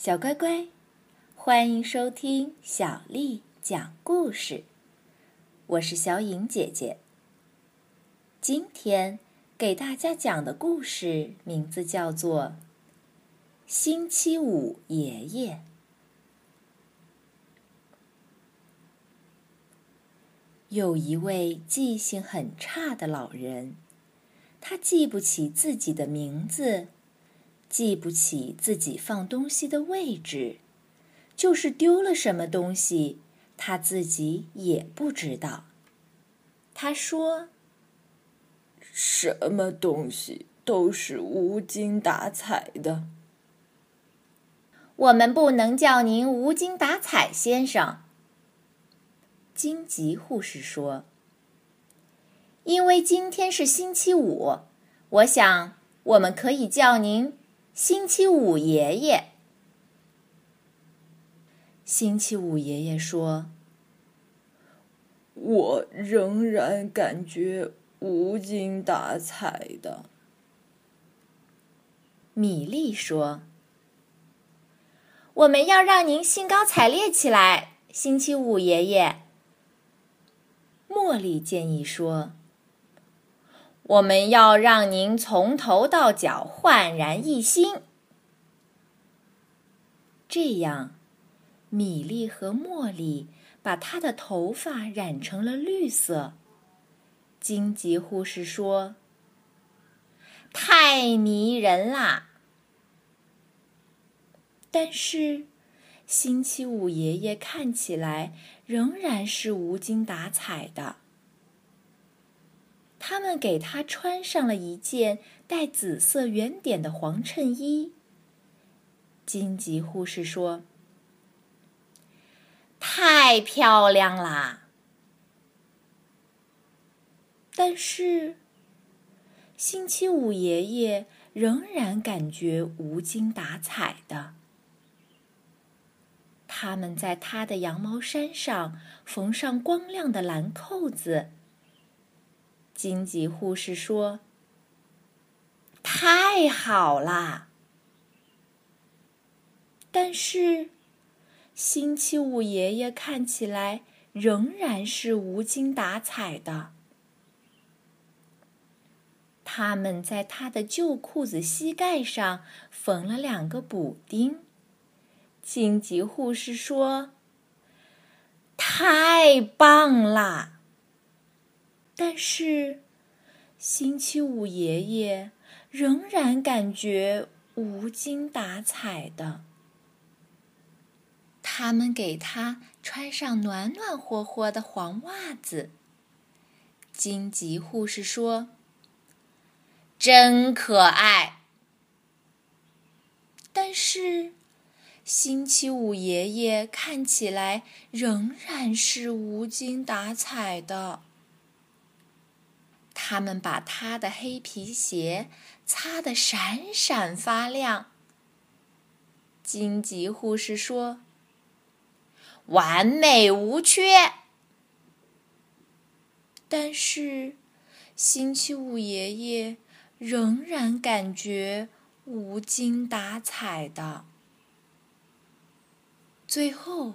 小乖乖，欢迎收听小丽讲故事。我是小颖姐姐。今天给大家讲的故事名字叫做《星期五爷爷》。有一位记性很差的老人，他记不起自己的名字。记不起自己放东西的位置，就是丢了什么东西，他自己也不知道。他说：“什么东西都是无精打采的。”我们不能叫您无精打采，先生。荆棘护士说：“因为今天是星期五，我想我们可以叫您。”星期五爷爷，星期五爷爷说：“我仍然感觉无精打采的。”米莉说：“我们要让您兴高采烈起来，星期五爷爷。”茉莉建议说。我们要让您从头到脚焕然一新。这样，米莉和茉莉把她的头发染成了绿色。荆棘护士说：“太迷人啦！”但是，星期五爷爷看起来仍然是无精打采的。他们给他穿上了一件带紫色圆点的黄衬衣。荆棘护士说：“太漂亮啦！”但是，星期五爷爷仍然感觉无精打采的。他们在他的羊毛衫上缝上光亮的蓝扣子。荆棘护士说：“太好啦！”但是，星期五爷爷看起来仍然是无精打采的。他们在他的旧裤子膝盖上缝了两个补丁。荆棘护士说：“太棒啦！”但是，星期五爷爷仍然感觉无精打采的。他们给他穿上暖暖和和的黄袜子。荆棘护士说：“真可爱。”但是，星期五爷爷看起来仍然是无精打采的。他们把他的黑皮鞋擦得闪闪发亮。荆棘护士说：“完美无缺。”但是，星期五爷爷仍然感觉无精打采的。最后，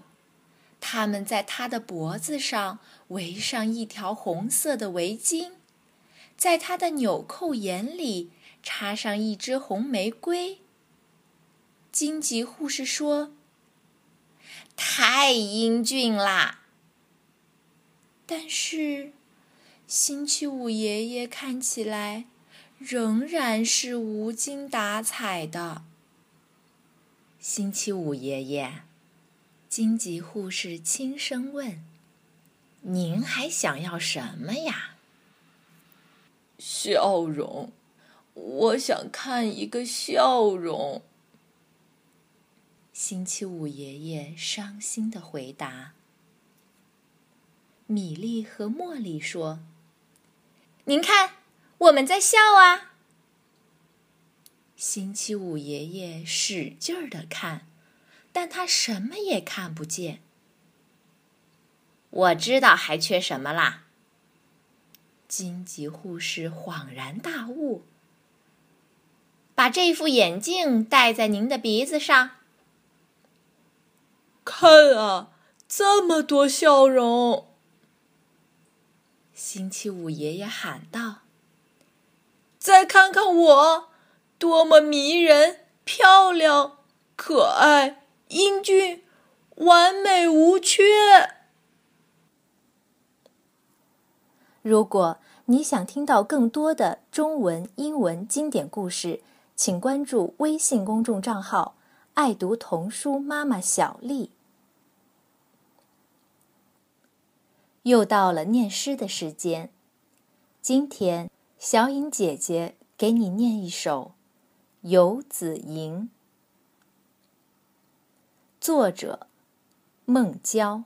他们在他的脖子上围上一条红色的围巾。在他的纽扣眼里插上一支红玫瑰。荆棘护士说：“太英俊啦！”但是，星期五爷爷看起来仍然是无精打采的。星期五爷爷，荆棘护士轻声问：“您还想要什么呀？”笑容，我想看一个笑容。星期五爷爷伤心的回答。米莉和茉莉说：“您看，我们在笑啊。”星期五爷爷使劲儿的看，但他什么也看不见。我知道还缺什么啦。荆棘护士恍然大悟：“把这副眼镜戴在您的鼻子上。”看啊，这么多笑容！星期五爷爷喊道：“再看看我，多么迷人、漂亮、可爱、英俊、完美无缺！”如果你想听到更多的中文、英文经典故事，请关注微信公众账号“爱读童书妈妈小丽”。又到了念诗的时间，今天小颖姐姐给你念一首《游子吟》，作者孟郊。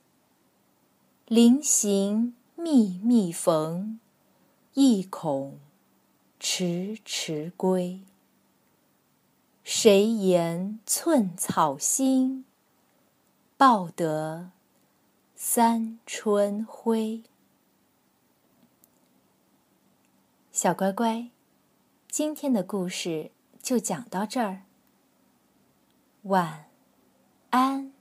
临行密密缝，意恐迟迟归。谁言寸草心，报得三春晖。小乖乖，今天的故事就讲到这儿。晚安。